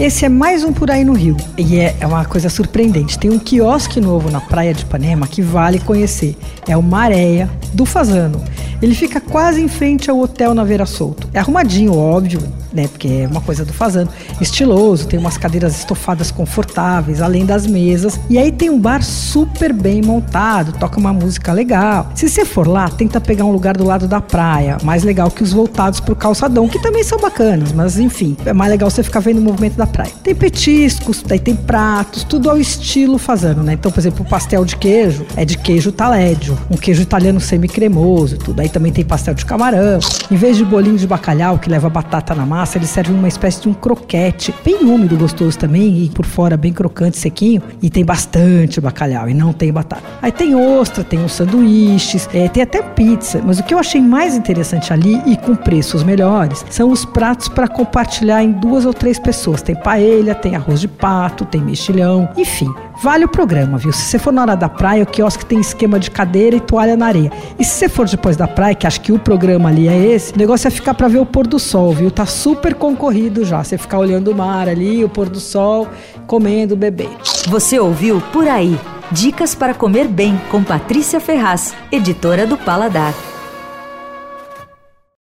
Esse é mais um por aí no Rio e é, é uma coisa surpreendente. Tem um quiosque novo na praia de Ipanema que vale conhecer. É o Maréia do Fazano. Ele fica quase em frente ao hotel Naveira Solto. É arrumadinho, óbvio, né? Porque é uma coisa do fazano. Estiloso, tem umas cadeiras estofadas confortáveis, além das mesas. E aí tem um bar super bem montado, toca uma música legal. Se você for lá, tenta pegar um lugar do lado da praia, mais legal que os voltados pro calçadão, que também são bacanas, mas enfim, é mais legal você ficar vendo o movimento da praia. Tem petiscos, daí tem pratos, tudo ao estilo fazano, né? Então, por exemplo, o pastel de queijo é de queijo talédio, um queijo italiano semi-cremoso, tudo. Aí também tem pastel de camarão. Em vez de bolinho de bacalhau que leva batata na massa, eles servem uma espécie de um croquete, bem úmido, gostoso também, e por fora bem crocante, sequinho. E tem bastante bacalhau e não tem batata. Aí tem ostra, tem os sanduíches, é, tem até pizza. Mas o que eu achei mais interessante ali e com preços melhores são os pratos para compartilhar em duas ou três pessoas. Tem paella, tem arroz de pato, tem mexilhão, enfim. Vale o programa, viu? Se você for na hora da praia, o quiosque tem esquema de cadeira e toalha na areia. E se você for depois da praia, que acho que o programa ali é esse, o negócio é ficar para ver o pôr do sol, viu? Tá super concorrido já. Você ficar olhando o mar ali, o pôr do sol, comendo, bebendo. Você ouviu Por Aí. Dicas para comer bem com Patrícia Ferraz, editora do Paladar.